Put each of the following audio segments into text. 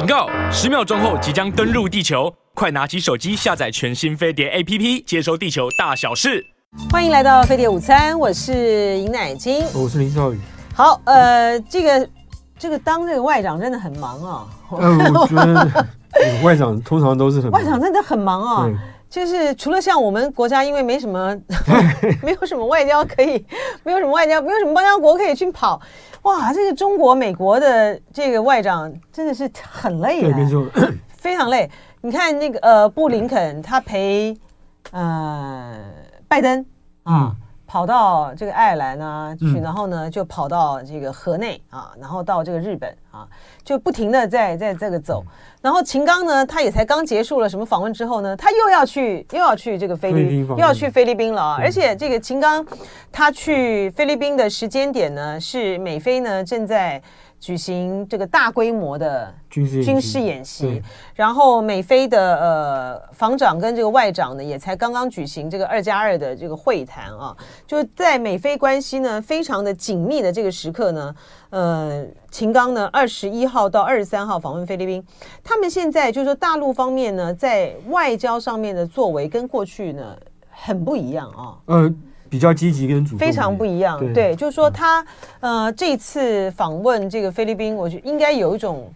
警告！十秒钟后即将登陆地球，快拿起手机下载全新飞碟 APP，接收地球大小事。欢迎来到飞碟午餐，我是尹乃菁，我是林少宇。好，呃，这个这个当这个外长真的很忙啊。呃，我觉得 外长通常都是很忙，外长真的很忙啊。就是除了像我们国家，因为没什么，没有什么外交可以，没有什么外交，没有什么邦交国可以去跑。哇，这个中国、美国的这个外长真的是很累啊，非常累。你看那个呃，布林肯他陪呃拜登啊。嗯跑到这个爱尔兰呢去，然后呢就跑到这个河内啊，然后到这个日本啊，就不停的在在这个走。然后秦刚呢，他也才刚结束了什么访问之后呢，他又要去又要去这个菲律宾，又要去菲律宾了啊！而且这个秦刚他去菲律宾的时间点呢，是美菲呢正在。举行这个大规模的军事军事演习，然后美菲的呃防长跟这个外长呢，也才刚刚举行这个二加二的这个会谈啊，就在美菲关系呢非常的紧密的这个时刻呢，呃，秦刚呢二十一号到二十三号访问菲律宾，他们现在就是说大陆方面呢在外交上面的作为跟过去呢很不一样啊，呃。比较积极跟主动，非常不一样。对，对就是说他、嗯、呃这次访问这个菲律宾，我觉得应该有一种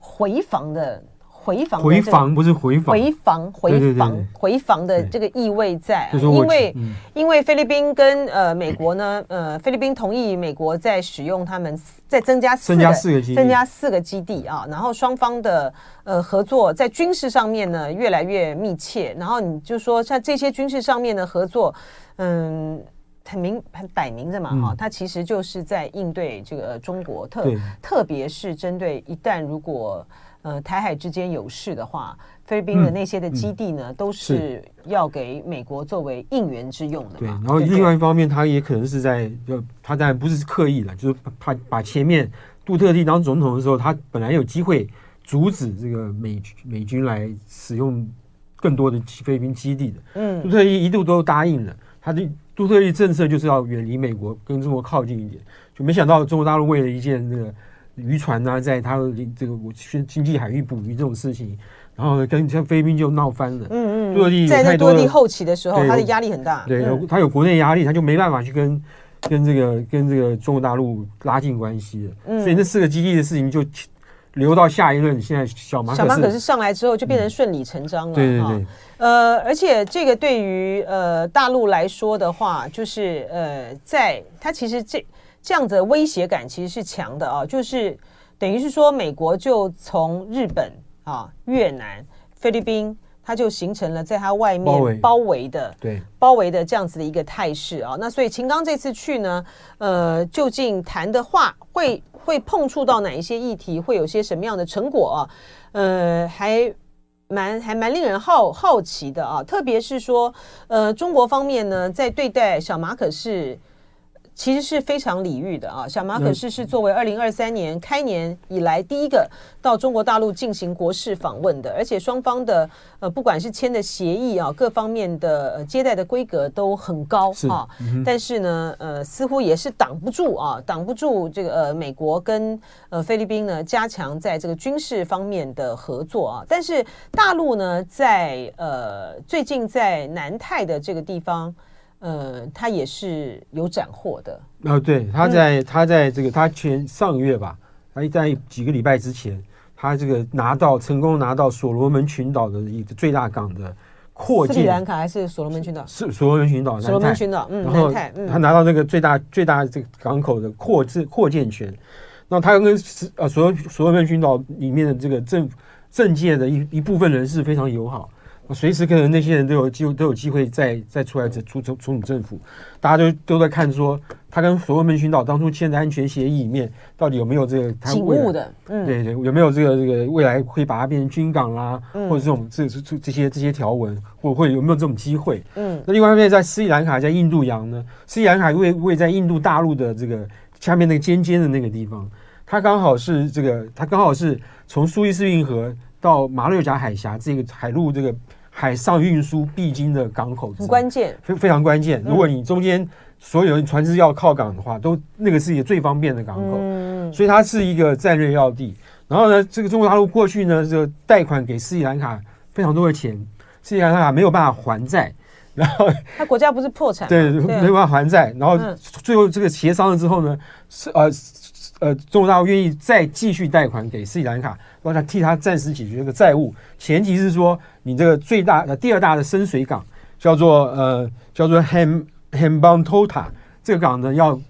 回防的回防、这个、回防不是回防回防回防回防的这个意味在，因为、嗯、因为菲律宾跟呃美国呢呃菲律宾同意美国在使用他们再增加四个增加四个基地。增加四个基地啊，然后双方的呃合作在军事上面呢越来越密切，然后你就说像这些军事上面的合作。嗯，很明很摆明着嘛，哈、嗯，它其实就是在应对这个中国，特特别是针对一旦如果呃台海之间有事的话，菲律宾的那些的基地呢，嗯嗯、都是要给美国作为应援之用的嘛。对，然后另外一方面，他也可能是在，就他当然不是刻意的，就是他把前面杜特地当总统的时候，他本来有机会阻止这个美美军来使用更多的菲律宾基地的，嗯，杜特地一度都答应了。他的杜特地政策就是要远离美国，跟中国靠近一点，就没想到中国大陆为了一件那个渔船啊，在他的这个经济海域捕鱼这种事情，然后跟像菲律宾就闹翻了。嗯嗯，杜特地在杜特地后期的时候，他的压力很大。对，他有国内压力，他就没办法去跟跟这个跟这个中国大陆拉近关系了。嗯，所以那四个基地的事情就。留到下一任，现在小马可是，小马可是上来之后就变成顺理成章了。嗯、对对对，呃，而且这个对于呃大陆来说的话，就是呃，在他其实这这样子的威胁感其实是强的啊，就是等于是说美国就从日本啊、越南、菲律宾，它就形成了在它外面包围的对包围的这样子的一个态势啊。那所以秦刚这次去呢，呃，究竟谈的话会。会碰触到哪一些议题，会有些什么样的成果啊？呃，还蛮还蛮令人好好奇的啊。特别是说，呃，中国方面呢，在对待小马可仕。其实是非常礼遇的啊！小马可仕是作为二零二三年开年以来第一个到中国大陆进行国事访问的，而且双方的呃，不管是签的协议啊，各方面的呃接待的规格都很高啊。嗯、但是呢，呃，似乎也是挡不住啊，挡不住这个呃，美国跟呃菲律宾呢加强在这个军事方面的合作啊。但是大陆呢，在呃最近在南太的这个地方。呃，他也是有斩获的。哦，对，他在、嗯、他在这个他前上个月吧，他在几个礼拜之前，他这个拿到成功拿到所罗门群岛的一个最大港的扩建。斯里兰卡还是所罗门群岛？是所罗门群岛。所罗门群岛，嗯，然后他拿到那个最大最大这个港口的扩制扩建权。那他跟呃所罗所罗门群岛里面的这个政政界的一一部分人士非常友好。随时可能那些人都有机会都有机会再再出来这出出重组政府，大家都都在看说他跟所罗门群岛当初签的安全协议里面到底有没有这个他警务的，嗯，对对，有没有这个这个未来会把它变成军港啦，嗯、或者这种这这这这些这些条文，或会有没有这种机会？嗯，那另外一面在斯里兰卡在印度洋呢，斯里兰卡位位在印度大陆的这个下面那个尖尖的那个地方，它刚好是这个它刚好是从苏伊士运河到马六甲海峡这个海路这个。海上运输必经的港口很关键，非非常关键。如果你中间所有船只要靠港的话，都那个是一个最方便的港口，所以它是一个战略要地。然后呢，这个中国大陆过去呢，这个贷款给斯里兰卡非常多的钱，斯里兰卡没有办法还债，然后他国家不是破产，对，没有办法还债，然后最后这个协商了之后呢，是呃呃，中国大陆愿意再继续贷款给斯里兰卡，让他替他暂时解决这个债务，前提是说你这个最大的第二大的深水港叫做呃叫做 Ham Hambantota 这个港呢要。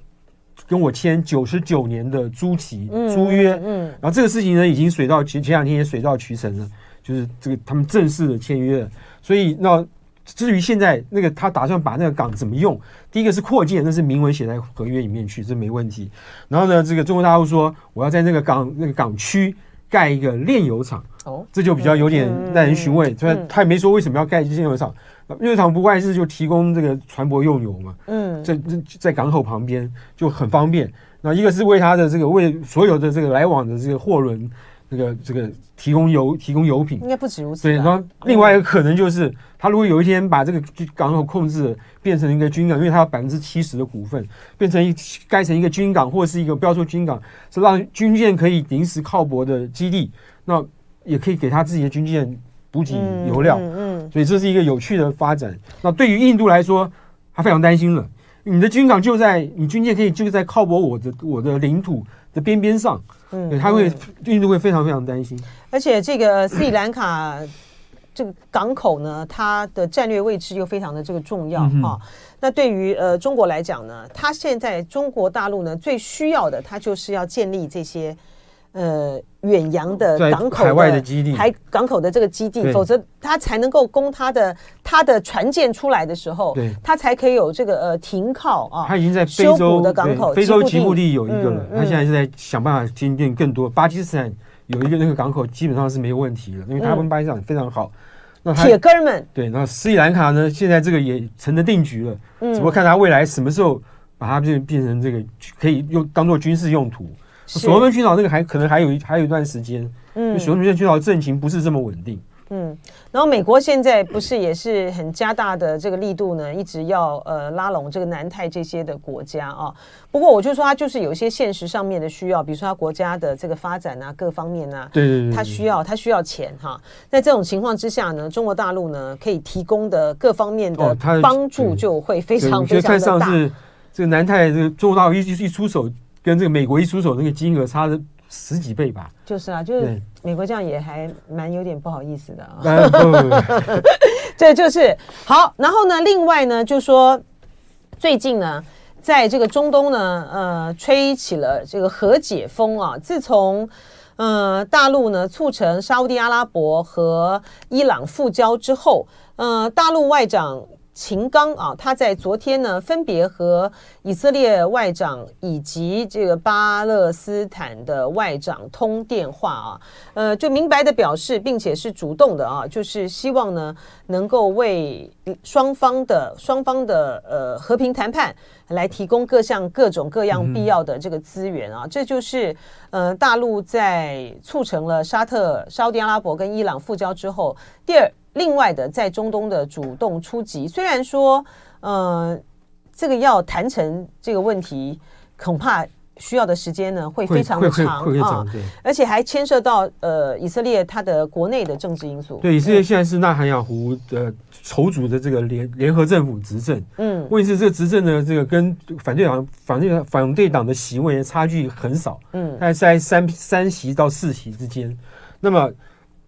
跟我签九十九年的租期租约，嗯，然后这个事情呢，已经水到前前两天也水到渠成了，就是这个他们正式的签约了。所以那至于现在那个他打算把那个港怎么用，第一个是扩建，那是明文写在合约里面去，这没问题。然后呢，这个中国大陆说我要在那个港那个港区盖一个炼油厂，哦，这就比较有点耐人寻味。他他也没说为什么要盖炼油厂。炼油厂不外是就提供这个船舶用油嘛，嗯，在在港口旁边就很方便。那一个是为他的这个为所有的这个来往的这个货轮，这个这个提供油提供油品，应该不止如此。对，然后另外一个可能就是他如果有一天把这个港口控制变成一个军港，因为他有百分之七十的股份，变成一盖成一个军港或是一个不要说军港，是让军舰可以临时靠泊的基地，那也可以给他自己的军舰。补给油料，嗯，嗯，所以这是一个有趣的发展。那对于印度来说，他非常担心了。你的军港就在你军舰可以就在靠泊我的我的领土的边边上，嗯，他会印度会非常非常担心。而且这个斯里兰卡这个港口呢，它的战略位置又非常的这个重要哈。那对于呃中国来讲呢，它现在中国大陆呢最需要的，它就是要建立这些。呃，远洋的港口的海外的基地，海港口的这个基地，否则他才能够供他的他的船舰出来的时候，对，它才可以有这个呃停靠啊。他已经在非洲的港口，非洲吉布地有一个了，他现在是在想办法建建更多。巴基斯坦有一个那个港口，基本上是没有问题的，因为他们巴基斯坦非常好。那铁哥们，对，那斯里兰卡呢，现在这个也成了定局了，只不过看他未来什么时候把它变变成这个可以用当做军事用途。所罗门群岛那个还可能还有一还有一段时间，嗯，所罗门群岛政情不是这么稳定，嗯，然后美国现在不是也是很加大的这个力度呢，一直要呃拉拢这个南太这些的国家啊。不过我就说它就是有一些现实上面的需要，比如说它国家的这个发展啊，各方面啊，对对对，它需要它需要钱哈。在这种情况之下呢，中国大陆呢可以提供的各方面的帮助就会非常非常的大。是这个南太这个中国大陆一一出手。跟这个美国一出手，那个金额差了十几倍吧？就是啊，就是美国这样也还蛮有点不好意思的啊。这 就是好。然后呢，另外呢，就说最近呢，在这个中东呢，呃，吹起了这个和解风啊。自从呃大陆呢促成沙乌地阿拉伯和伊朗复交之后，呃，大陆外长。秦刚啊，他在昨天呢，分别和以色列外长以及这个巴勒斯坦的外长通电话啊，呃，就明白的表示，并且是主动的啊，就是希望呢，能够为双方的双方的呃和平谈判来提供各项各种各样必要的这个资源啊，这就是呃大陆在促成了沙特、沙乌地阿拉伯跟伊朗复交之后，第二。另外的，在中东的主动出击，虽然说，呃，这个要谈成这个问题，恐怕需要的时间呢会非常的长啊，而且还牵涉到呃以色列它的国内的政治因素。对，以色列现在是纳坦雅胡的筹组的这个联联合政府执政，嗯，问题是这个执政呢，这个跟反对党反对反对党的席位差距很少，嗯，大概在三三席到四席之间，那么。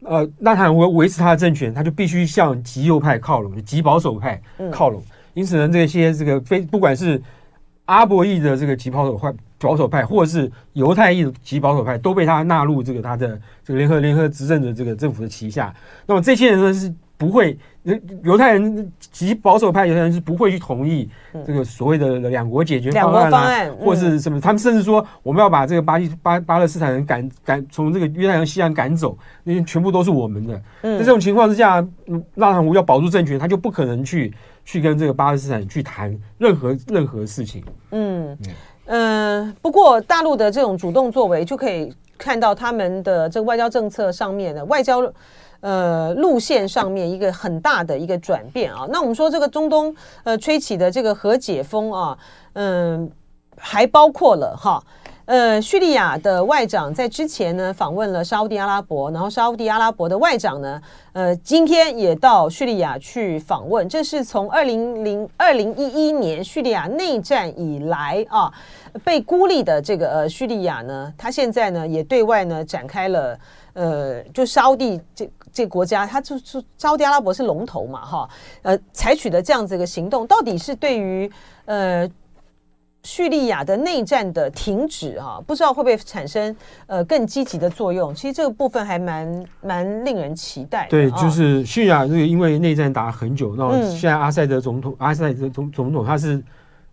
呃，纳坦雅胡维持他的政权，他就必须向极右派靠拢，极保守派靠拢。嗯、因此呢，这些这个非不管是阿伯裔的这个极保守派保守派，或者是犹太裔的极保守派，都被他纳入这个他的这个联合联合执政的这个政府的旗下。那么这些人呢是。不会，犹太人极保守派犹太人是不会去同意这个所谓的两国解决方案，啊，方案嗯、或是什么？他们甚至说，我们要把这个巴基巴巴勒斯坦人赶赶从这个约旦河西岸赶走，因为全部都是我们的。嗯、在这种情况之下，纳坦胡要保住政权，他就不可能去去跟这个巴勒斯坦去谈任何任何事情。嗯嗯、呃，不过大陆的这种主动作为，就可以看到他们的这个外交政策上面的外交。呃，路线上面一个很大的一个转变啊。那我们说这个中东呃吹起的这个和解风啊，嗯，还包括了哈，呃，叙利亚的外长在之前呢访问了沙乌地阿拉伯，然后沙乌地阿拉伯的外长呢，呃，今天也到叙利亚去访问。这是从二零零二零一一年叙利亚内战以来啊，被孤立的这个呃叙利亚呢，他现在呢也对外呢展开了呃，就沙乌地这这个国家，它就是沙特阿拉伯是龙头嘛哈，呃，采取的这样子一个行动，到底是对于呃。叙利亚的内战的停止啊，不知道会不会产生呃更积极的作用？其实这个部分还蛮蛮令人期待的。对，就是叙利亚这个因为内战打了很久，那现在阿塞德总统，嗯、阿塞德总总统他是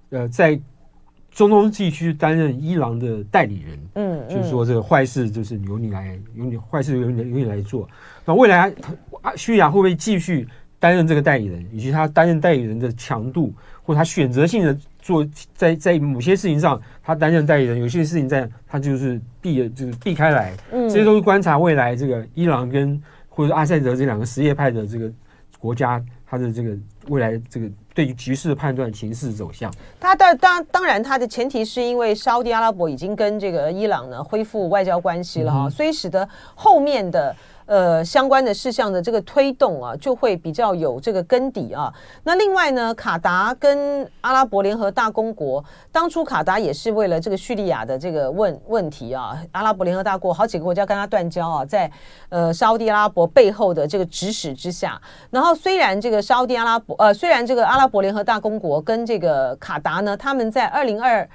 呃在中东地区担任伊朗的代理人，嗯，就是说这个坏事就是由你来，由你坏事由你由你来做。那未来叙利亚会不会继续担任这个代理人，以及他担任代理人的强度，或者他选择性的？做在在某些事情上，他担任代理人；有些事情在他就是避，就是避开来。嗯，这些都是观察未来这个伊朗跟或者阿塞德这两个什叶派的这个国家，他的这个未来这个对于局势的判断、形势走向。他当当当然，他的前提是因为沙乌地阿拉伯已经跟这个伊朗呢恢复外交关系了哈，嗯、所以使得后面的。呃，相关的事项的这个推动啊，就会比较有这个根底啊。那另外呢，卡达跟阿拉伯联合大公国，当初卡达也是为了这个叙利亚的这个问问题啊，阿拉伯联合大国好几个国家跟他断交啊，在呃沙地阿拉伯背后的这个指使之下，然后虽然这个沙地阿拉伯呃，虽然这个阿拉伯联合大公国跟这个卡达呢，他们在二零二。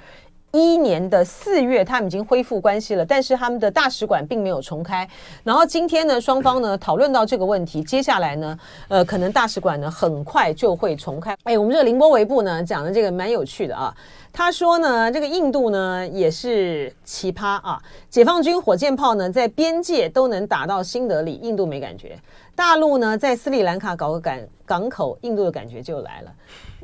一一年的四月，他们已经恢复关系了，但是他们的大使馆并没有重开。然后今天呢，双方呢讨论到这个问题，接下来呢，呃，可能大使馆呢很快就会重开。哎，我们这个凌波微步呢讲的这个蛮有趣的啊。他说呢，这个印度呢也是奇葩啊，解放军火箭炮呢在边界都能打到新德里，印度没感觉。大陆呢在斯里兰卡搞个港港口，印度的感觉就来了，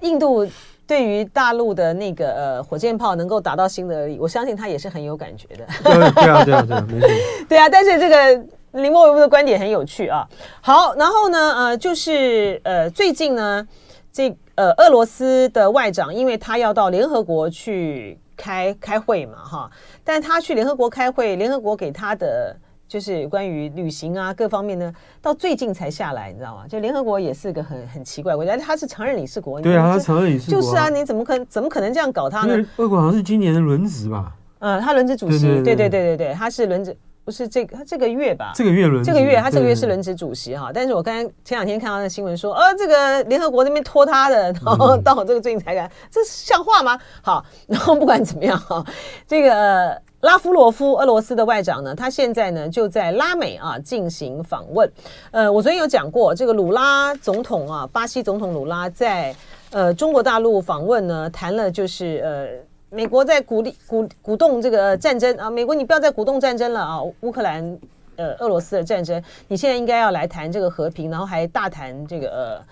印度。对于大陆的那个呃火箭炮能够打到新德里，我相信他也是很有感觉的。对啊，对啊，对啊，对啊，没错。对啊，但是这个凌波微步的观点很有趣啊。好，然后呢，呃，就是呃，最近呢，这呃俄罗斯的外长，因为他要到联合国去开开会嘛，哈，但他去联合国开会，联合国给他的。就是关于旅行啊各方面呢，到最近才下来，你知道吗？就联合国也是个很很奇怪国家，他是常任理事国。对啊，他常任理事国。就是啊，你怎么可能怎么可能这样搞他呢？因为俄国好像是今年的轮值吧？嗯，他轮值主席，对对对对对，他是轮值，不是这个他这个月吧？这个月轮，这个月他这个月是轮值主席哈。但是我刚刚前两天看到那新闻说，呃，这个联合国那边拖他的，然后到我这个最近才敢，这像话吗？好，然后不管怎么样哈，这个。拉夫罗夫，俄罗斯的外长呢，他现在呢就在拉美啊进行访问。呃，我昨天有讲过，这个鲁拉总统啊，巴西总统鲁拉在呃中国大陆访问呢，谈了就是呃美国在鼓励鼓鼓动这个战争啊，美国你不要再鼓动战争了啊，乌克兰呃俄罗斯的战争，你现在应该要来谈这个和平，然后还大谈这个呃。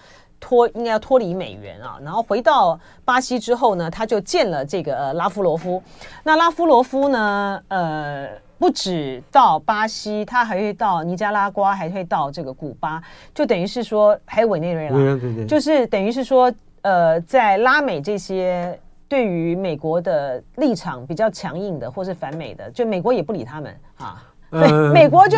脱应该要脱离美元啊，然后回到巴西之后呢，他就见了这个呃拉夫罗夫。那拉夫罗夫呢，呃，不止到巴西，他还会到尼加拉瓜，还会到这个古巴，就等于是说还有委内瑞拉，对对对，就是等于是说，呃，在拉美这些对于美国的立场比较强硬的，或是反美的，就美国也不理他们啊。对，美国就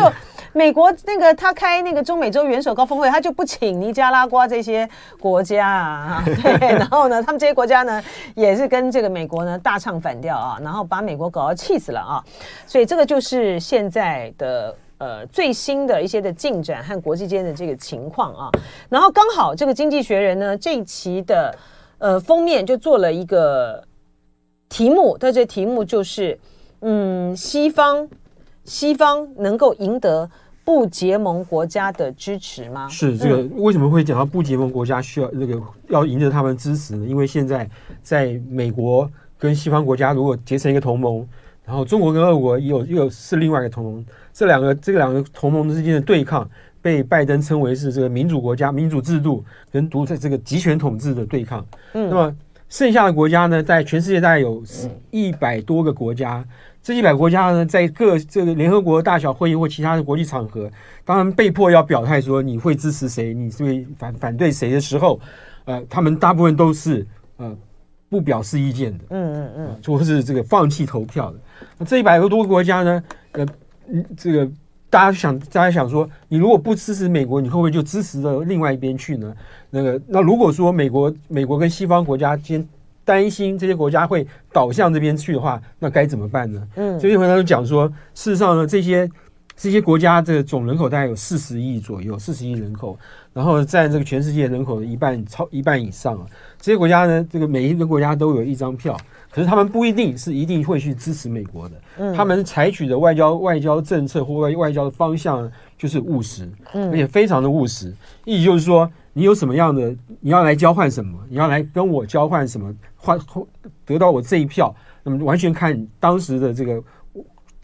美国那个他开那个中美洲元首高峰会，他就不请尼加拉瓜这些国家啊，对，然后呢，他们这些国家呢也是跟这个美国呢大唱反调啊，然后把美国搞到气死了啊，所以这个就是现在的呃最新的一些的进展和国际间的这个情况啊，然后刚好这个经济学人呢这一期的呃封面就做了一个题目，它这题目就是嗯西方。西方能够赢得不结盟国家的支持吗？是这个为什么会讲到不结盟国家需要那个要赢得他们支持呢？因为现在在美国跟西方国家如果结成一个同盟，然后中国跟俄国又有又有是另外一个同盟，这两个这个两个同盟之间的对抗被拜登称为是这个民主国家民主制度跟独裁这个集权统治的对抗。嗯，那么剩下的国家呢，在全世界大概有一百多个国家。这一百个国家呢，在各这个联合国大小会议或其他的国际场合，当然被迫要表态说你会支持谁，你是会反反对谁的时候，呃，他们大部分都是呃不表示意见的，嗯嗯嗯，或是这个放弃投票的。那这一百多个国家呢，呃，嗯，这个大家想，大家想说，你如果不支持美国，你会不会就支持到另外一边去呢？那个，那如果说美国、美国跟西方国家间担心这些国家会倒向这边去的话，那该怎么办呢？嗯，所以回答就讲说，事实上呢，这些这些国家的总人口大概有四十亿左右，四十亿人口，然后占这个全世界人口的一半，超一半以上啊。这些国家呢，这个每一个国家都有一张票，可是他们不一定是一定会去支持美国的。嗯，他们采取的外交外交政策或外外交的方向就是务实，嗯，而且非常的务实。意思就是说，你有什么样的，你要来交换什么，你要来跟我交换什么，换得到我这一票，那么完全看当时的这个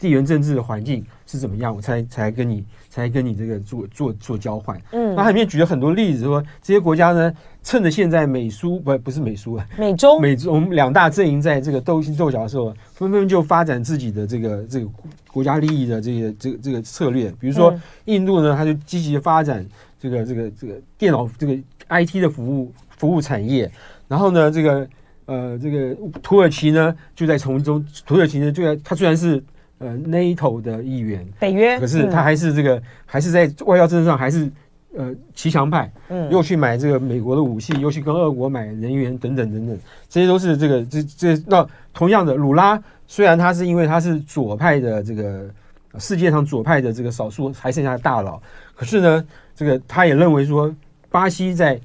地缘政治的环境是怎么样，我才才跟你才跟你这个做做做交换。嗯，那里面举了很多例子，说这些国家呢。趁着现在美苏不不是美苏啊，美中美中两大阵营在这个斗心斗角的时候，纷纷就发展自己的这个这个国家利益的这个这个这个策略。比如说印度呢，它就积极发展这个这个这个电脑这个 IT 的服务服务产业。然后呢，这个呃这个土耳其呢，就在从中，土耳其呢就在它虽然是呃 NATO 的一员，北约，可是他还是这个、嗯、还是在外交政策上还是。呃，骑墙派，嗯，又去买这个美国的武器，又去跟俄国买人员等等等等，这些都是这个这这那同样的，鲁拉虽然他是因为他是左派的这个世界上左派的这个少数还剩下的大佬，可是呢，这个他也认为说，巴西在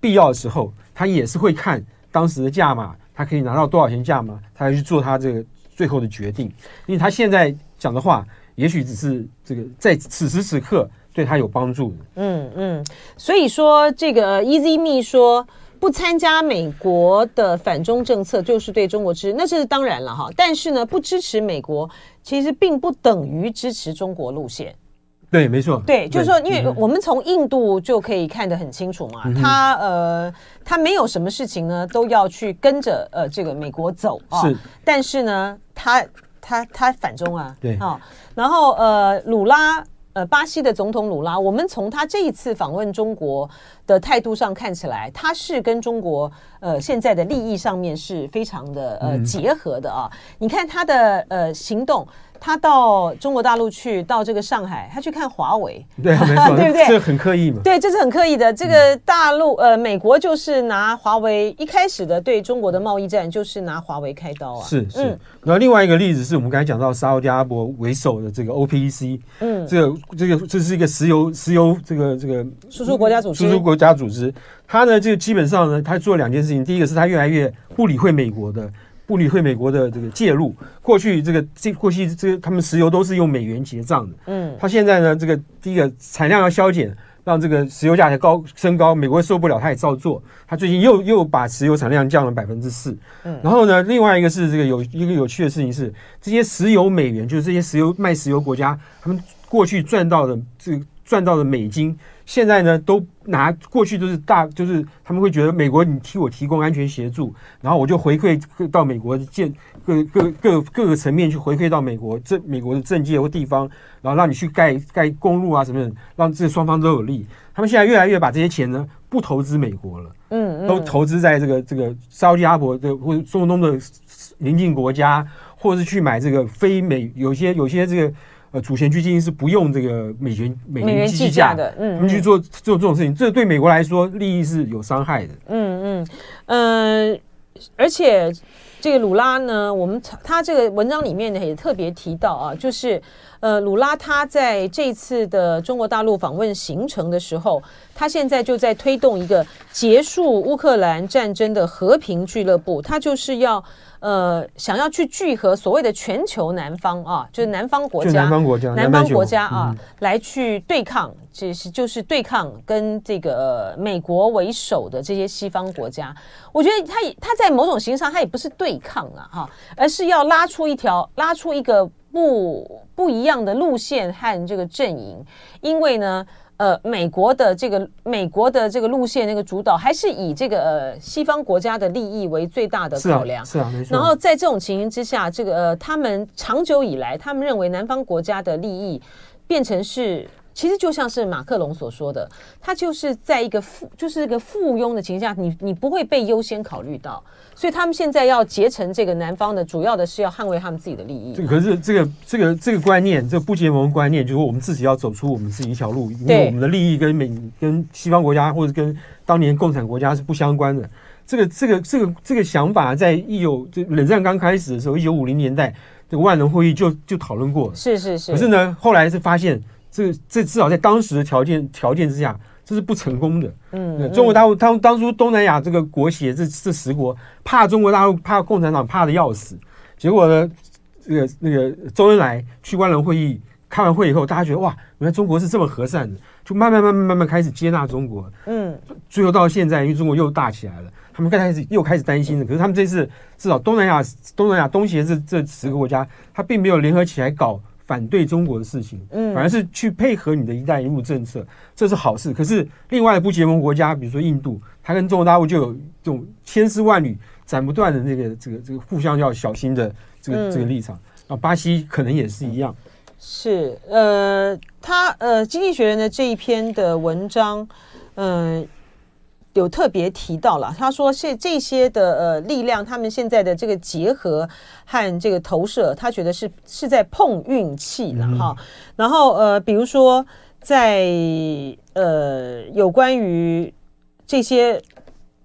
必要的时候，他也是会看当时的价码，他可以拿到多少钱价码，他要去做他这个最后的决定，因为他现在讲的话，也许只是这个在此时此刻。对他有帮助，嗯嗯，所以说这个 Easy Me 说不参加美国的反中政策就是对中国支持，那这是当然了哈。但是呢，不支持美国其实并不等于支持中国路线。对，没错。对，就是说，因为我们从印度就可以看得很清楚嘛，嗯、他呃，他没有什么事情呢都要去跟着呃这个美国走啊。是，但是呢，他他他反中啊，对啊，然后呃，鲁拉。呃，巴西的总统鲁拉，我们从他这一次访问中国的态度上看起来，他是跟中国呃现在的利益上面是非常的呃结合的啊。你看他的呃行动。他到中国大陆去，到这个上海，他去看华为，对，没错，对不对？这很刻意嘛？对，这是很刻意的。这个大陆，呃，美国就是拿华为一开始的对中国的贸易战，就是拿华为开刀啊。是是。然后另外一个例子是我们刚才讲到沙乌地阿拉伯为首的这个 OPEC，嗯，这个这个这是一个石油石油这个这个输出国家组织，输出国家组织。他呢，就基本上呢，他做两件事情。第一个是他越来越不理会美国的。不理会美国的这个介入，过去这个这过去这个他们石油都是用美元结账的，嗯，他现在呢，这个第一个产量要削减，让这个石油价格高升高，美国受不了，他也照做。他最近又又把石油产量降了百分之四，嗯，然后呢，另外一个是这个有一个有趣的事情是，这些石油美元就是这些石油卖石油国家，他们过去赚到的这个赚到的美金。现在呢，都拿过去都是大，就是他们会觉得美国你替我提供安全协助，然后我就回馈到美国建各各各各个层面去回馈到美国这美国的政界或地方，然后让你去盖盖公路啊什么的，让这双方都有利。他们现在越来越把这些钱呢不投资美国了，嗯，都投资在这个这个沙乌地阿拉伯的或者中东的邻近国家，或者是去买这个非美有些有些这个。呃，主权基金是不用这个美元美元计价的，嗯，他们去做做这种事情，这对美国来说利益是有伤害的，嗯嗯呃，而且这个鲁拉呢，我们他这个文章里面呢也特别提到啊，就是呃，鲁拉他在这次的中国大陆访问行程的时候，他现在就在推动一个结束乌克兰战争的和平俱乐部，他就是要。呃，想要去聚合所谓的全球南方啊，就是南方国家，南方国家，南方国家啊，嗯、来去对抗，这是就是对抗跟这个、呃、美国为首的这些西方国家。我觉得他也他在某种形式上，他也不是对抗啊，哈，而是要拉出一条，拉出一个不不一样的路线和这个阵营，因为呢。呃，美国的这个美国的这个路线，那个主导还是以这个呃西方国家的利益为最大的考量。是啊，是啊，没错。然后在这种情形之下，这个呃，他们长久以来，他们认为南方国家的利益变成是其实就像是马克龙所说的，他就是在一个附，就是一个附庸的情况下，你你不会被优先考虑到，所以他们现在要结成这个南方的，主要的是要捍卫他们自己的利益。这可是这个这个这个观念，这个不结盟观念，就是我们自己要走出我们自己一条路，因为我们的利益跟美跟西方国家或者跟当年共产国家是不相关的。这个这个这个这个想法，在一九这冷战刚开始的时候，一九五零年代这个万能会议就就讨论过。是是是。可是呢，后来是发现。这这至少在当时的条件条件之下，这是不成功的。嗯，中国大陆当当初东南亚这个国协这这十国怕中国大陆怕共产党怕的要死，结果呢，这个那个周恩来去万人会议开完会以后，大家觉得哇，原来中国是这么和善的，就慢慢慢慢慢慢开始接纳中国。嗯，最后到现在，因为中国又大起来了，他们刚开始又开始担心了。可是他们这次至少东南亚东南亚东协这这十个国家，他并没有联合起来搞。反对中国的事情，嗯，反而是去配合你的一带一路政策，这是好事。可是另外的不结盟国家，比如说印度，它跟中国大陆就有这种千丝万缕、斩不断的这个这个这个互相要小心的这个这个立场。啊，巴西可能也是一样。是，呃，他呃，《经济学人》的这一篇的文章，嗯、呃。有特别提到了，他说是这些的呃力量，他们现在的这个结合和这个投射，他觉得是是在碰运气了哈。然后呃，比如说在呃有关于这些。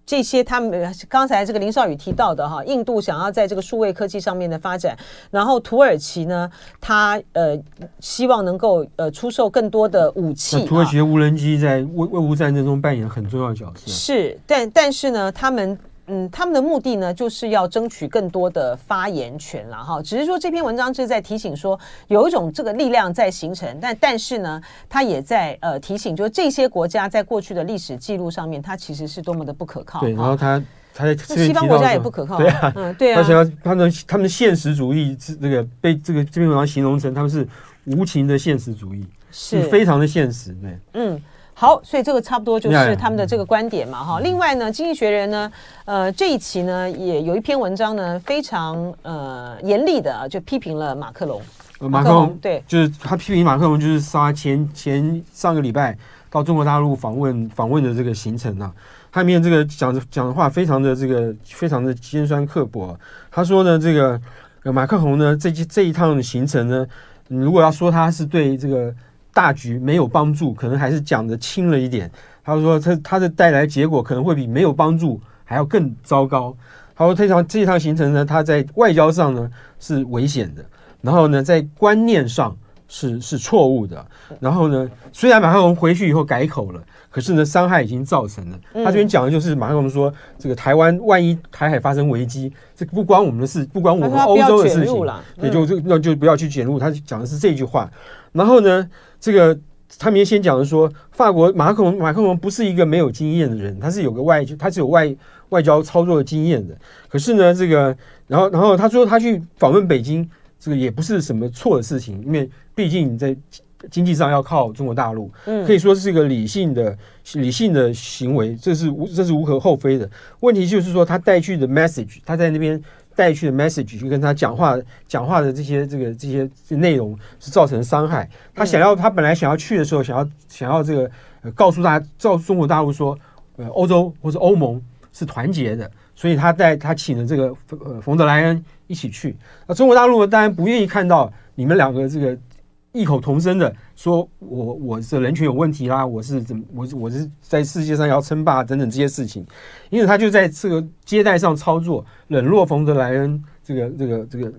这些他们刚才这个林少宇提到的哈，印度想要在这个数位科技上面的发展，然后土耳其呢，他呃希望能够呃出售更多的武器。土耳其的无人机在卫卫乌战争中扮演很重要的角色。是，但但是呢，他们。嗯，他们的目的呢，就是要争取更多的发言权了哈。只是说这篇文章就是在提醒说，有一种这个力量在形成，但但是呢，他也在呃提醒，就是这些国家在过去的历史记录上面，它其实是多么的不可靠。对，然后他他在西方国家也不可靠。对啊，嗯，对啊。而且要他们他们的现实主义是这个被这个这篇文章形容成他们是无情的现实主义，是非常的现实。对，嗯。好，所以这个差不多就是他们的这个观点嘛，哈。另外呢，《经济学人》呢，呃，这一期呢也有一篇文章呢，非常呃严厉的啊，就批评了马克龙。马克龙对，就是他批评马克龙，就是他前前上个礼拜到中国大陆访问访问的这个行程啊，他里面这个讲的讲的话非常的这个非常的尖酸刻薄。他说呢，这个马克龙呢，这这一趟的行程呢，如果要说他是对这个。大局没有帮助，可能还是讲的轻了一点。他说他他的带来结果可能会比没有帮助还要更糟糕。他说这趟这趟行程呢，他在外交上呢是危险的，然后呢在观念上是是错误的。然后呢，虽然马克龙回去以后改口了，可是呢伤害已经造成了。他这边讲的就是马克龙说，这个台湾万一台海发生危机，这个不关我们的事，不关我们欧洲的事情，也就就那就不要去卷入。他讲的是这句话。然后呢，这个他们先讲的说，法国马克龙马克龙不是一个没有经验的人，他是有个外他是有外外交操作的经验的。可是呢，这个然后然后他说他去访问北京，这个也不是什么错的事情，因为毕竟你在经济上要靠中国大陆，可以说是一个理性的理性的行为，这是无这是无可厚非的。问题就是说他带去的 message，他在那边。带去的 message 就跟他讲话讲话的这些这个这些内容是造成伤害。他想要他本来想要去的时候，想要想要这个告诉大家，告诉中国大陆说，呃，欧洲或者欧盟是团结的，所以他带他请了这个呃冯德莱恩一起去。那中国大陆当然不愿意看到你们两个这个。异口同声的说：“我我是人权有问题啦，我是怎么我我是在世界上要称霸等等这些事情，因此他就在这个接待上操作，冷落冯德莱恩，这个这个这个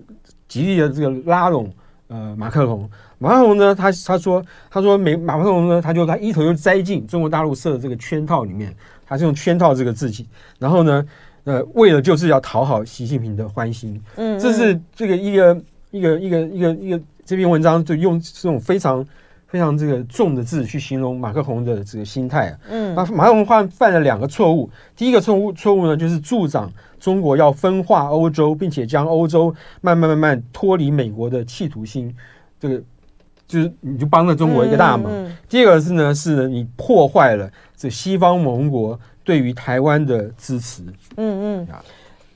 极力的这个拉拢呃马克龙。马克龙呢，他他说他说美马克龙呢，他就他一头就栽进中国大陆设的这个圈套里面，他是用圈套这个自己，然后呢，呃，为了就是要讨好习近平的欢心，嗯，这是这个一个一个一个一个一个。”这篇文章就用这种非常非常这个重的字去形容马克宏的这个心态啊。嗯，那马克宏犯犯了两个错误。第一个错误错误呢，就是助长中国要分化欧洲，并且将欧洲慢慢慢慢脱离美国的企图心。这个就是你就帮了中国一个大忙。第二个是呢，是你破坏了这西方盟国对于台湾的支持。嗯嗯，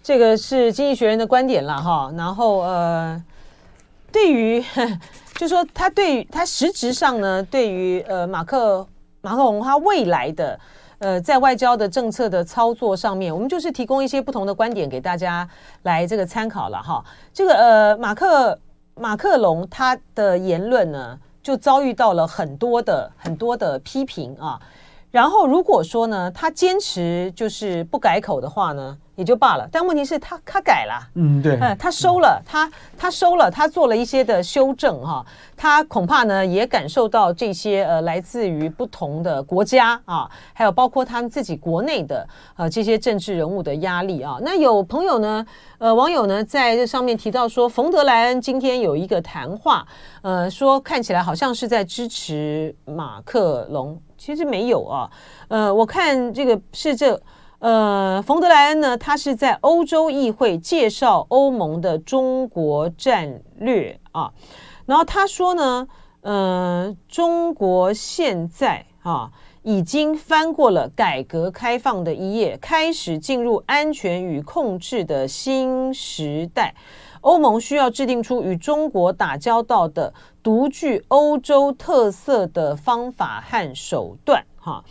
这个是经济学人的观点了哈。然后呃。对于 就说他对他实质上呢，对于呃马克马克龙他未来的呃在外交的政策的操作上面，我们就是提供一些不同的观点给大家来这个参考了哈。这个呃马克马克龙他的言论呢，就遭遇到了很多的很多的批评啊。然后如果说呢，他坚持就是不改口的话呢，也就罢了。但问题是他他改了，嗯，对，嗯，他收了，他他收了，他做了一些的修正哈。他恐怕呢也感受到这些呃来自于不同的国家啊，还有包括他们自己国内的呃这些政治人物的压力啊。那有朋友呢，呃网友呢在这上面提到说，冯德莱恩今天有一个谈话，呃说看起来好像是在支持马克龙。其实没有啊，呃，我看这个是这，呃，冯德莱恩呢，他是在欧洲议会介绍欧盟的中国战略啊，然后他说呢，呃，中国现在啊已经翻过了改革开放的一页，开始进入安全与控制的新时代。欧盟需要制定出与中国打交道的独具欧洲特色的方法和手段，哈。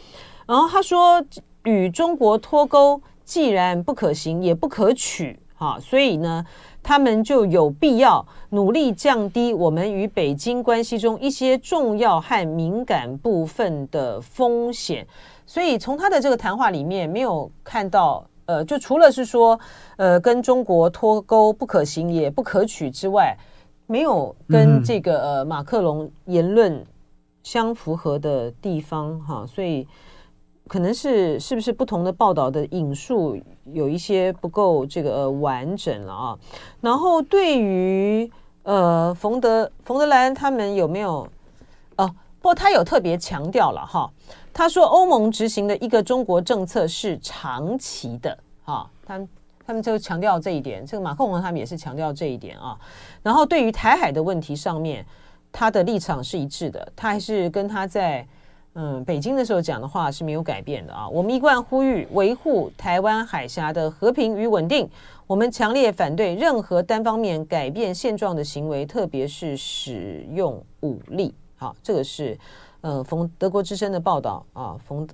然后他说，与中国脱钩既然不可行，也不可取，哈。所以呢，他们就有必要努力降低我们与北京关系中一些重要和敏感部分的风险。所以从他的这个谈话里面，没有看到。呃，就除了是说，呃，跟中国脱钩不可行也不可取之外，没有跟这个呃马克龙言论相符合的地方哈，所以可能是是不是不同的报道的引述有一些不够这个呃完整了啊？然后对于呃冯德冯德莱恩他们有没有哦？不过他有特别强调了哈。他说：“欧盟执行的一个中国政策是长期的，啊，他他们就强调这一点。这个马克龙他们也是强调这一点啊。然后对于台海的问题上面，他的立场是一致的，他还是跟他在嗯北京的时候讲的话是没有改变的啊。我们一贯呼吁维护台湾海峡的和平与稳定，我们强烈反对任何单方面改变现状的行为，特别是使用武力。好，这个是。”呃，冯德国之声的报道啊，冯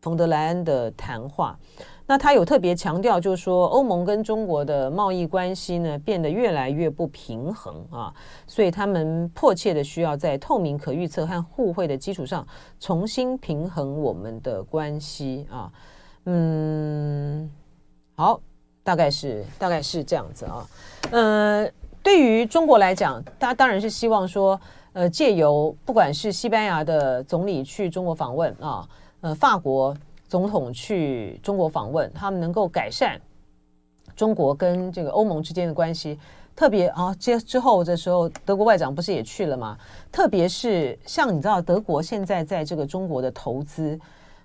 冯德莱恩的谈话，那他有特别强调，就是说欧盟跟中国的贸易关系呢变得越来越不平衡啊，所以他们迫切的需要在透明、可预测和互惠的基础上重新平衡我们的关系啊。嗯，好，大概是大概是这样子啊。呃，对于中国来讲，他当然是希望说。呃，借由不管是西班牙的总理去中国访问啊，呃，法国总统去中国访问，他们能够改善中国跟这个欧盟之间的关系。特别啊，接之后的时候，德国外长不是也去了吗？特别是像你知道，德国现在在这个中国的投资，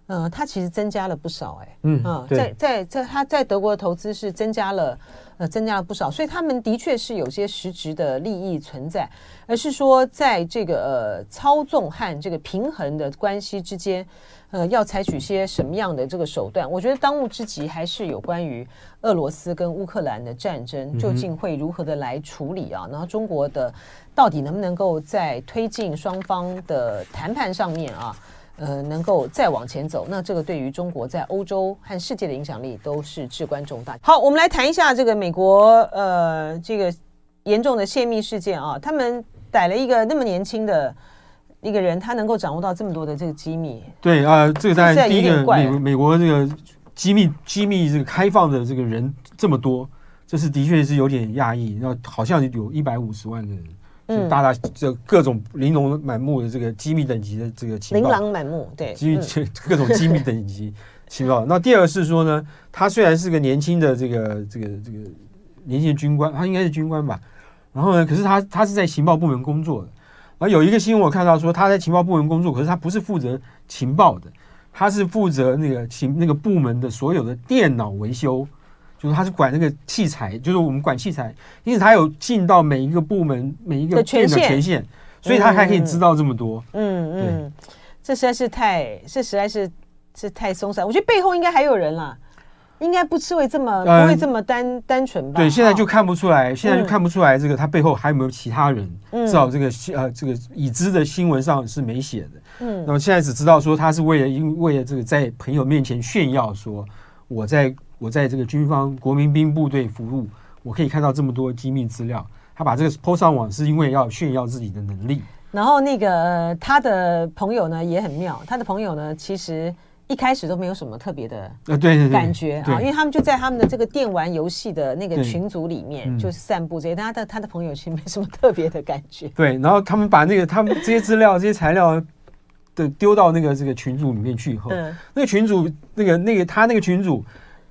呃，它其实增加了不少，哎，嗯啊，在在在他在德国的投资是增加了。呃，增加了不少，所以他们的确是有些实质的利益存在，而是说在这个呃操纵和这个平衡的关系之间，呃，要采取些什么样的这个手段？我觉得当务之急还是有关于俄罗斯跟乌克兰的战争究竟会如何的来处理啊？然后中国的到底能不能够在推进双方的谈判上面啊？呃，能够再往前走，那这个对于中国在欧洲和世界的影响力都是至关重大。好，我们来谈一下这个美国呃这个严重的泄密事件啊，他们逮了一个那么年轻的一个人，他能够掌握到这么多的这个机密。对啊、呃，这个在第一个美美国这个机密机密这个开放的这个人这么多，这是的确是有点讶异，然后好像有一百五十万的人。嗯，大大这各种玲珑满目的这个机密等级的这个情报，琳琅满目，对，机密各种机密等级情报。那第二个是说呢，他虽然是个年轻的这个这个这个年轻的军官，他应该是军官吧。然后呢，可是他他是在情报部门工作的。然后有一个新闻我看到说他在情报部门工作，可是他不是负责情报的，他是负责那个情那个部门的所有的电脑维修。就是他是管那个器材，就是我们管器材，因此他有进到每一个部门每一个电脑权限，所以他还可以知道这么多。嗯嗯，对这实在是太，这实在是是太松散。我觉得背后应该还有人啦。应该不是会这么不会这么单单纯吧？对，现在就看不出来，现在就看不出来这个他背后还有没有其他人？至少这个呃这个已知的新闻上是没写的。嗯，那么现在只知道说他是为了因为了这个在朋友面前炫耀说我在我在这个军方国民兵部队服务，我可以看到这么多机密资料。他把这个 PO 上网是因为要炫耀自己的能力。然后那个、呃、他的朋友呢也很妙，他的朋友呢其实一开始都没有什么特别的呃对对感觉啊，因为他们就在他们的这个电玩游戏的那个群组里面就是散步这些，他的他的朋友其实没什么特别的感觉。对，然后他们把那个他们这些资料这些材料的丢到那个这个群组里面去以后，嗯、那个群组那个那个他那个群组。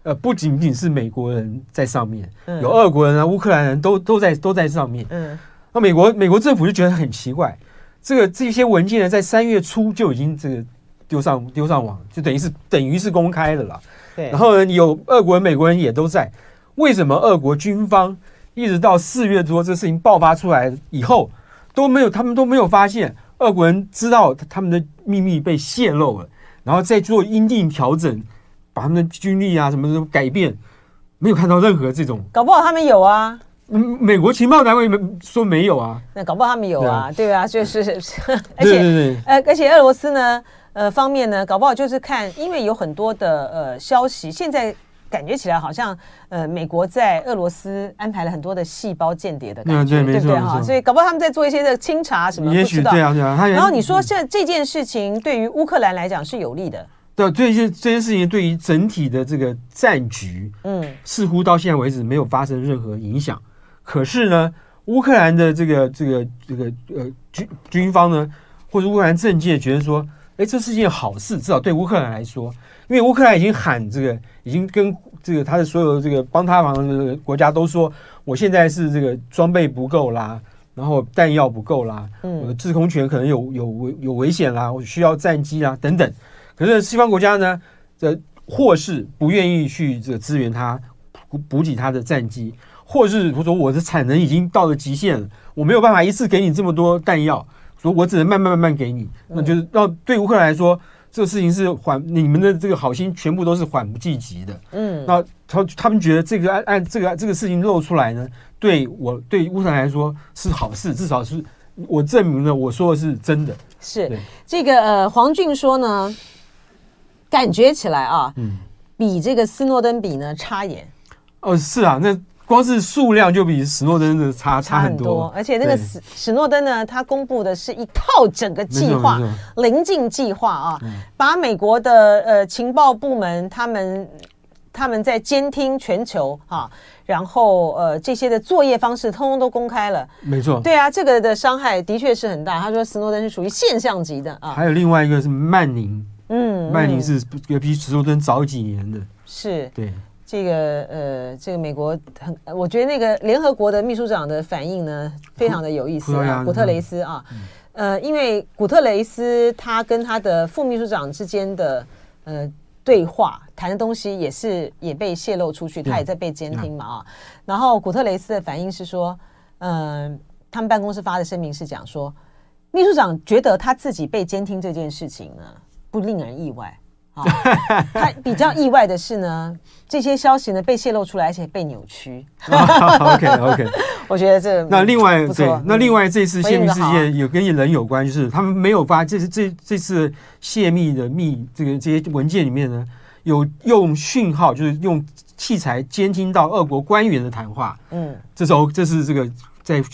呃，不仅仅是美国人在上面，嗯、有俄国人啊、乌克兰人都都在都在上面。嗯，那美国美国政府就觉得很奇怪，这个这些文件呢，在三月初就已经这个丢上丢上网，就等于是等于是公开的了。对，然后呢，有俄国人、美国人也都在，为什么俄国军方一直到四月多这事情爆发出来以后都没有，他们都没有发现俄国人知道他们的秘密被泄露了，然后再做因应调整。把他们的军力啊什么什么改变，没有看到任何这种。搞不好他们有啊。嗯，美国情报单位没说没有啊。那搞不好他们有啊，对，对啊，就是，而且，呃，而且俄罗斯呢，呃，方面呢，搞不好就是看，因为有很多的呃消息，现在感觉起来好像呃，美国在俄罗斯安排了很多的细胞间谍的感觉，嗯、对，对不对哈？所以搞不好他们在做一些的清查什么，也许对啊对啊。然后你说这这件事情对于乌克兰来讲是有利的。对，这些这件事情对于整体的这个战局，嗯，似乎到现在为止没有发生任何影响。可是呢，乌克兰的这个这个这个呃军军方呢，或者乌克兰政界觉得说，哎，这是件好事，至少对乌克兰来说，因为乌克兰已经喊这个，已经跟这个他的所有的这个帮他忙的国家都说，我现在是这个装备不够啦，然后弹药不够啦，嗯，我的制空权可能有有危有危险啦，我需要战机啦等等。可是西方国家呢，这或是不愿意去这个支援他补补给他的战机，或是说我的产能已经到了极限了，我没有办法一次给你这么多弹药，所以我只能慢慢慢慢给你。那就是让对乌克兰来说，这个事情是缓，你们的这个好心全部都是缓不济急的。嗯，那他他们觉得这个按按这个这个事情露出来呢，对我对乌克兰来说是好事，至少是我证明了我说的是真的。是这个呃，黄俊说呢。感觉起来啊，嗯，比这个斯诺登比呢差一点。哦，是啊，那光是数量就比史诺登的差差很多，而且那个史史诺登呢，他公布的是一套整个计划，棱镜计划啊，嗯、把美国的呃情报部门他们他们在监听全球啊，然后呃这些的作业方式通通都公开了。没错，对啊，这个的伤害的确是很大。他说斯诺登是属于现象级的啊。还有另外一个是曼宁。嗯，麦宁是比史诺登早几年的，是。对。这个呃，这个美国很，我觉得那个联合国的秘书长的反应呢，非常的有意思啊，古特雷斯啊，呃，因为古特雷斯他跟他的副秘书长之间的呃对话谈的东西也是也被泄露出去，他也在被监听嘛啊，然后古特雷斯的反应是说，嗯，他们办公室发的声明是讲说，秘书长觉得他自己被监听这件事情呢。不令人意外啊，他比较意外的是呢，这些消息呢被泄露出来，而且被扭曲。OK OK，我觉得这那另外对，那另外这次泄密事件有跟人有关，就是他们没有发，这是这这次泄密的密这个这些文件里面呢，有用讯号，就是用器材监听到俄国官员的谈话。嗯，这时候这是这个在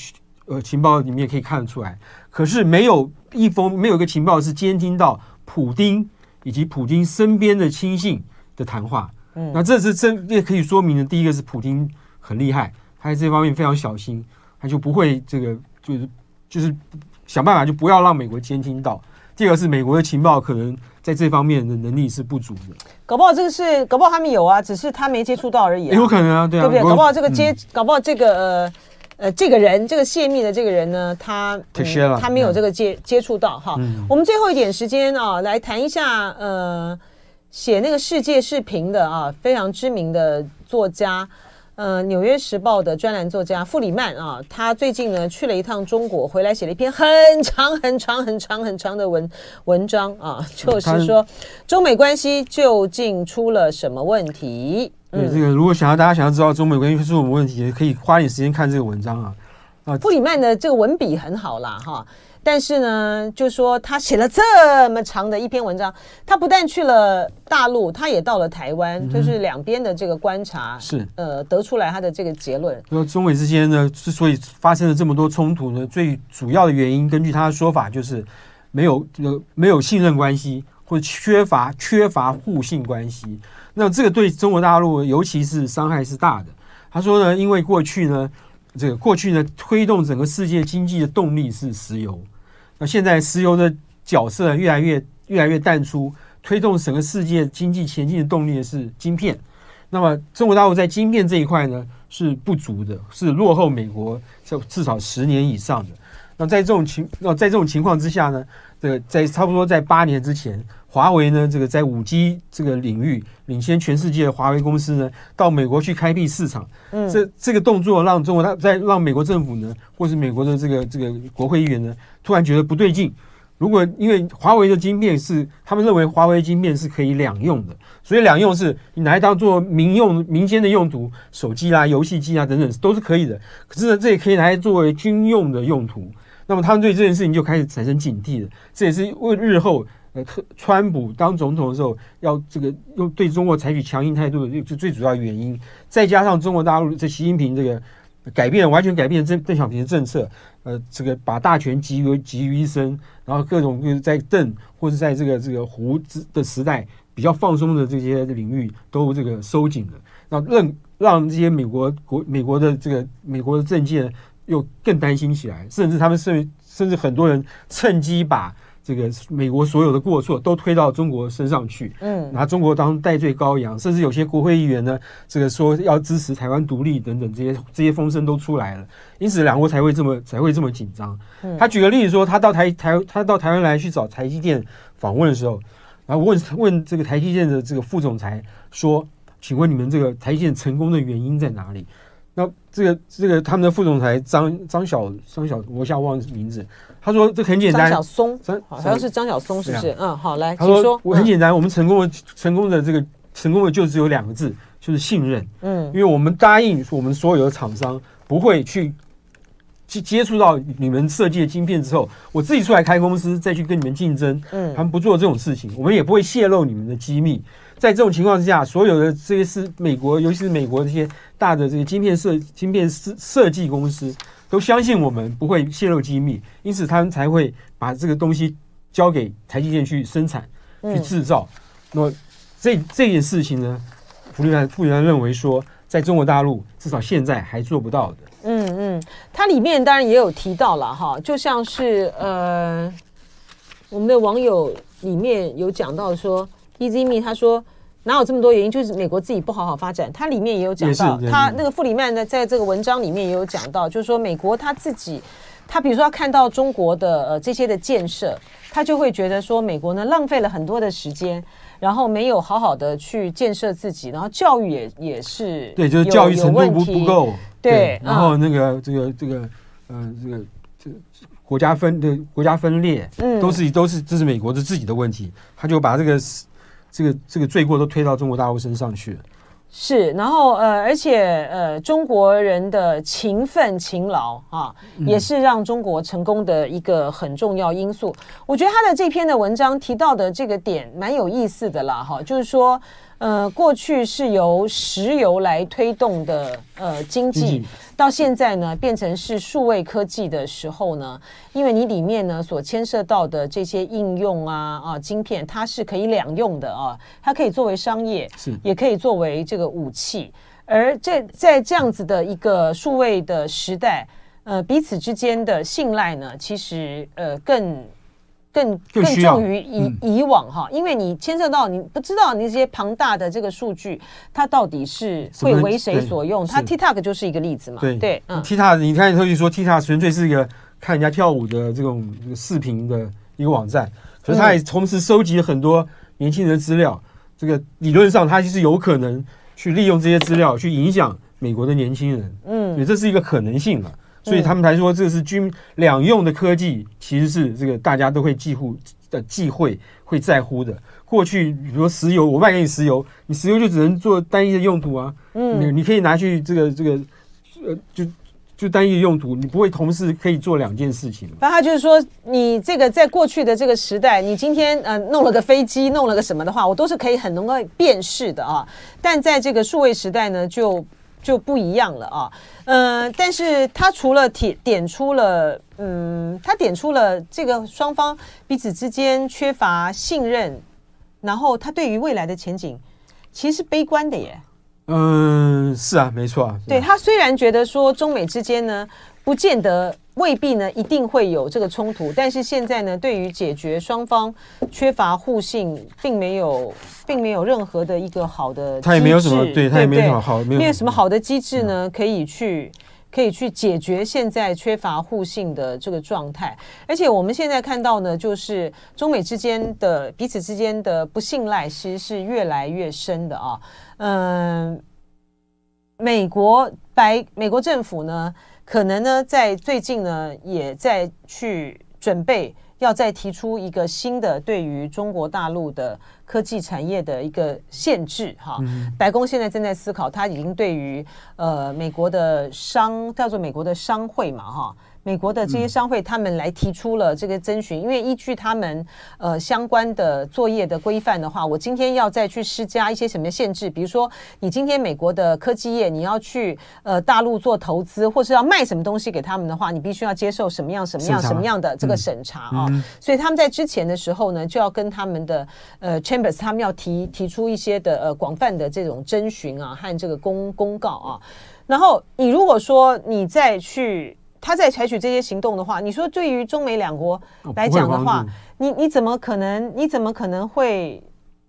呃情报里面可以看得出来，可是没有一封没有一个情报是监听到。普丁以及普丁身边的亲信的谈话，嗯，那这是真也可以说明的。第一个是普丁很厉害，他在这方面非常小心，他就不会这个就是就是想办法就不要让美国监听到。第二个是美国的情报可能在这方面的能力是不足的，搞不好这个是搞不好他们有啊，只是他没接触到而已，啊，有可能啊，对啊，对不对？搞不好这个接，嗯，搞不好这个呃。呃，这个人，这个泄密的这个人呢，他、嗯、他没有这个接接触到哈。嗯、我们最后一点时间啊，来谈一下呃，写那个世界视频的啊，非常知名的作家，呃，《纽约时报》的专栏作家傅里曼啊，他最近呢去了一趟中国，回来写了一篇很长很长很长很长的文文章啊，就是说中美关系究竟出了什么问题？对，这个如果想要大家想要知道中美关系是什么问题，也可以花点时间看这个文章啊。啊，布里曼的这个文笔很好啦，哈。但是呢，就说他写了这么长的一篇文章，他不但去了大陆，他也到了台湾，嗯、就是两边的这个观察是呃得出来他的这个结论。说中美之间呢，之所以发生了这么多冲突呢，最主要的原因，根据他的说法，就是没有呃没有信任关系，或者缺乏缺乏互信关系。那这个对中国大陆尤其是伤害是大的。他说呢，因为过去呢，这个过去呢，推动整个世界经济的动力是石油。那现在石油的角色越来越越来越淡出，推动整个世界经济前进的动力是晶片。那么中国大陆在晶片这一块呢，是不足的，是落后美国这至少十年以上的。那在这种情那在这种情况之下呢，这个在差不多在八年之前，华为呢这个在五 G 这个领域领先全世界的华为公司呢，到美国去开辟市场。嗯，这这个动作让中国大在让美国政府呢，或是美国的这个这个国会议员呢，突然觉得不对劲。如果因为华为的晶片是他们认为华为晶片是可以两用的，所以两用是你拿来当做民用民间的用途，手机啦、游戏机啊等等都是可以的。可是呢，这也可以拿来作为军用的用途。那么他们对这件事情就开始产生警惕了。这也是为日后呃特川普当总统的时候要这个用对中国采取强硬态度的最最主要原因。再加上中国大陆这习近平这个改变完全改变邓邓小平的政策，呃，这个把大权集于集于一身，然后各种就是在邓或者在这个这个胡的时代比较放松的这些领域都这个收紧了，那让让这些美国国美国的这个美国的政界。又更担心起来，甚至他们甚甚至很多人趁机把这个美国所有的过错都推到中国身上去，嗯，拿中国当代罪羔羊，甚至有些国会议员呢，这个说要支持台湾独立等等这些这些风声都出来了，因此两国才会这么才会这么紧张。他举个例子说，他到台台他到台湾来去找台积电访问的时候，然后问问这个台积电的这个副总裁说，请问你们这个台积电成功的原因在哪里？那这个这个他们的副总裁张张小张小，我一下忘了名字。他说这很简单，张小松，好像是张小松，是不是？嗯，好，来，他说我很简单，我们成功的成功的这个成功的就只有两个字，就是信任。嗯，因为我们答应我们所有的厂商不会去接接触到你们设计的晶片之后，我自己出来开公司再去跟你们竞争。嗯，他们不做这种事情，我们也不会泄露你们的机密。在这种情况之下，所有的这些是美国，尤其是美国这些大的这个晶片设晶片设设计公司，都相信我们不会泄露机密，因此他们才会把这个东西交给台积电去生产、去制造。那这这件事情呢，傅里曼傅里曼认为说，在中国大陆至少现在还做不到的。嗯嗯，它里面当然也有提到了哈，就像是呃，我们的网友里面有讲到说。EasyMe 他说哪有这么多原因？就是美国自己不好好发展。他里面也有讲到，他那个弗里曼呢，在这个文章里面也有讲到，就是说美国他自己，他比如说他看到中国的呃这些的建设，他就会觉得说美国呢浪费了很多的时间，然后没有好好的去建设自己，然后教育也也是对，就是教育程度不不够，对，然后那个这个这个呃这个这国家分的国家分裂，嗯，都是都是这是美国的自己的问题，他就把这个。这个这个罪过都推到中国大陆身上去了，是，然后呃，而且呃，中国人的勤奋勤劳啊，也是让中国成功的一个很重要因素。嗯、我觉得他的这篇的文章提到的这个点蛮有意思的啦，哈，就是说。呃，过去是由石油来推动的呃经济，到现在呢变成是数位科技的时候呢，因为你里面呢所牵涉到的这些应用啊啊晶片，它是可以两用的啊，它可以作为商业，是也可以作为这个武器。而这在这样子的一个数位的时代，呃，彼此之间的信赖呢，其实呃更。更更重于以、嗯、以往哈，因为你牵涉到你不知道你这些庞大的这个数据，它到底是会为谁所用？它 TikTok 就是一个例子嘛。对对，嗯，TikTok 你看特意说 TikTok 纯粹是一个看人家跳舞的这种视频的一个网站，可是它也同时收集了很多年轻人的资料。这个理论上它其实有可能去利用这些资料去影响美国的年轻人。嗯，所以这是一个可能性嘛。所以他们才说这是军两用的科技，其实是这个大家都会忌乎的忌讳、会在乎的。过去比如说石油，我卖给你石油，你石油就只能做单一的用途啊。嗯，你你可以拿去这个这个呃就。就单一用途，你不会同时可以做两件事情。那他就是说，你这个在过去的这个时代，你今天呃弄了个飞机，弄了个什么的话，我都是可以很能够辨识的啊。但在这个数位时代呢，就就不一样了啊。呃，但是他除了点点出了，嗯，他点出了这个双方彼此之间缺乏信任，然后他对于未来的前景其实是悲观的耶。嗯，是啊，没错啊。对，他虽然觉得说中美之间呢，不见得未必呢一定会有这个冲突，但是现在呢，对于解决双方缺乏互信，并没有，并没有任何的一个好的机制，他也没有什么，对，他也没有什么好，没有什么好的机制呢，可以去可以去解决现在缺乏互信的这个状态。而且我们现在看到呢，就是中美之间的彼此之间的不信赖，其实是越来越深的啊。嗯，美国白美国政府呢，可能呢在最近呢也在去准备，要再提出一个新的对于中国大陆的科技产业的一个限制哈。嗯、白宫现在正在思考，他已经对于呃美国的商叫做美国的商会嘛哈。美国的这些商会，他们来提出了这个征询，因为依据他们呃相关的作业的规范的话，我今天要再去施加一些什么限制，比如说你今天美国的科技业你要去呃大陆做投资，或是要卖什么东西给他们的话，你必须要接受什么样什么样什么样的这个审查啊。所以他们在之前的时候呢，就要跟他们的呃 Chambers 他们要提提出一些的呃广泛的这种征询啊和这个公公告啊。然后你如果说你再去。他在采取这些行动的话，你说对于中美两国来讲的话，你你怎么可能？你怎么可能会？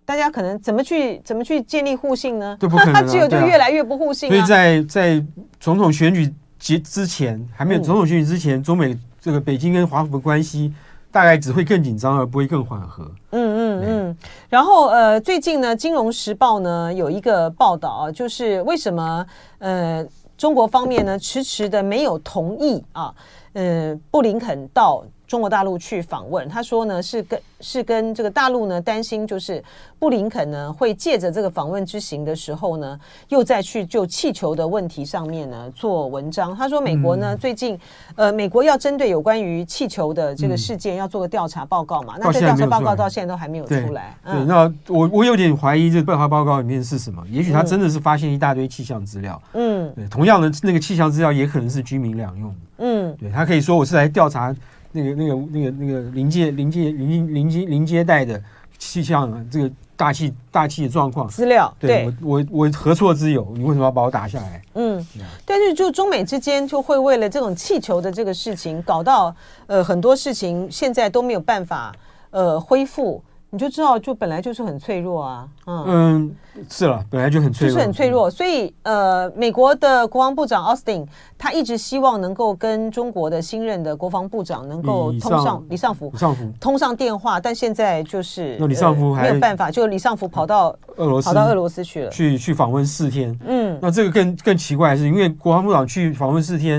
大家可能怎么去怎么去建立互信呢？他只有就越来越不互信。所以在在总统选举结之前，还没有总统选举之前，中美这个北京跟华府的关系大概只会更紧张，而不会更缓和。嗯嗯嗯。然后呃，最近呢，《金融时报》呢有一个报道啊，就是为什么呃。中国方面呢，迟迟的没有同意啊，嗯，布林肯到中国大陆去访问。他说呢，是跟是跟这个大陆呢担心，就是布林肯呢会借着这个访问之行的时候呢，又再去就气球的问题上面呢做文章。他说，美国呢、嗯、最近，呃，美国要针对有关于气球的这个事件要做个调查报告嘛？嗯、那这调查报告到现在都还没有出来。对，嗯、对那我我有点怀疑这个调查报告里面是什么？也许他真的是发现一大堆气象资料。嗯，对，同样的那个气象资料也可能是居民两用。嗯，对他可以说我是来调查。那个、那个、那个、那个临界、临界、临临接、临接带的气象啊，这个大气、大气的状况资料，对，对我、我、我何错之有？你为什么要把我打下来？嗯，但是就中美之间就会为了这种气球的这个事情，搞到呃很多事情现在都没有办法呃恢复。你就知道，就本来就是很脆弱啊，嗯，嗯，是了，本来就很脆弱，就是很脆弱。所以，呃，美国的国防部长奥斯汀，他一直希望能够跟中国的新任的国防部长能够通上李尚福，李尚福通上电话，但现在就是那李尚福还、呃、没有办法，就李尚福跑到俄罗斯，跑到俄罗斯去了，去去访问四天。嗯，那这个更更奇怪的是，因为国防部长去访问四天，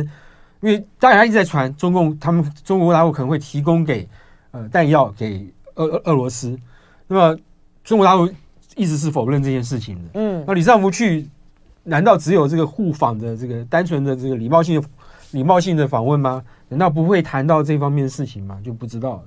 因为大家一直在传中共他们中国大陆可能会提供给呃弹药给。俄俄俄罗斯，那么中国大陆一直是否认这件事情的。嗯，那李尚福去，难道只有这个互访的这个单纯的这个礼貌性的礼貌性的访问吗？难道不会谈到这方面的事情吗？就不知道了。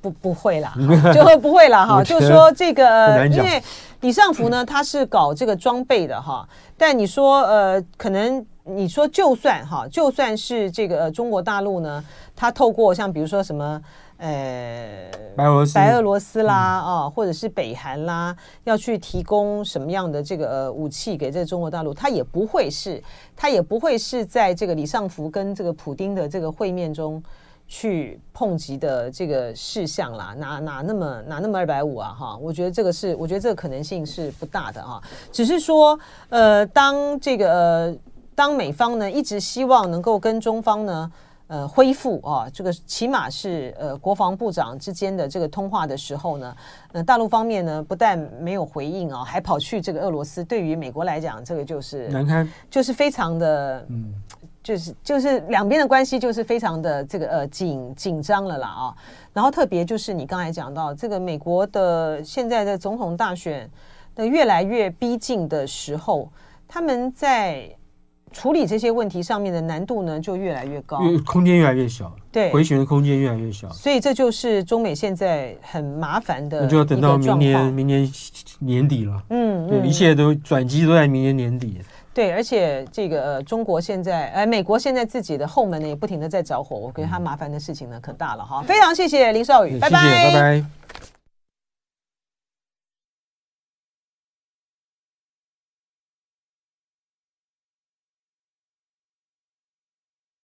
不不会啦，就会不会啦哈。就说这个，因为李尚福呢，他是搞这个装备的哈。但你说呃，可能你说就算哈，就算是这个中国大陆呢，他透过像比如说什么。呃，白俄罗斯、白俄罗斯啦啊，或者是北韩啦，要去提供什么样的这个呃武器给这个中国大陆，他也不会是，他也不会是在这个李尚福跟这个普丁的这个会面中去碰及的这个事项啦，哪哪那么哪那么二百五啊哈？我觉得这个是，我觉得这个可能性是不大的啊，只是说呃，当这个呃，当美方呢一直希望能够跟中方呢。呃，恢复啊，这个起码是呃国防部长之间的这个通话的时候呢，呃，大陆方面呢不但没有回应啊，还跑去这个俄罗斯。对于美国来讲，这个就是难堪，就是非常的嗯，就是就是两边的关系就是非常的这个呃紧紧张了啦啊。然后特别就是你刚才讲到这个美国的现在的总统大选的越来越逼近的时候，他们在。处理这些问题上面的难度呢，就越来越高，空间越来越小，对，回旋的空间越来越小，所以这就是中美现在很麻烦的，那就要等到明年明年年底了，嗯，对，嗯、一切都转机都在明年年底。对，而且这个、呃、中国现在，哎，美国现在自己的后门呢也不停的在着火，我觉得他麻烦的事情呢可大了哈。非常谢谢林少宇，拜拜，拜拜。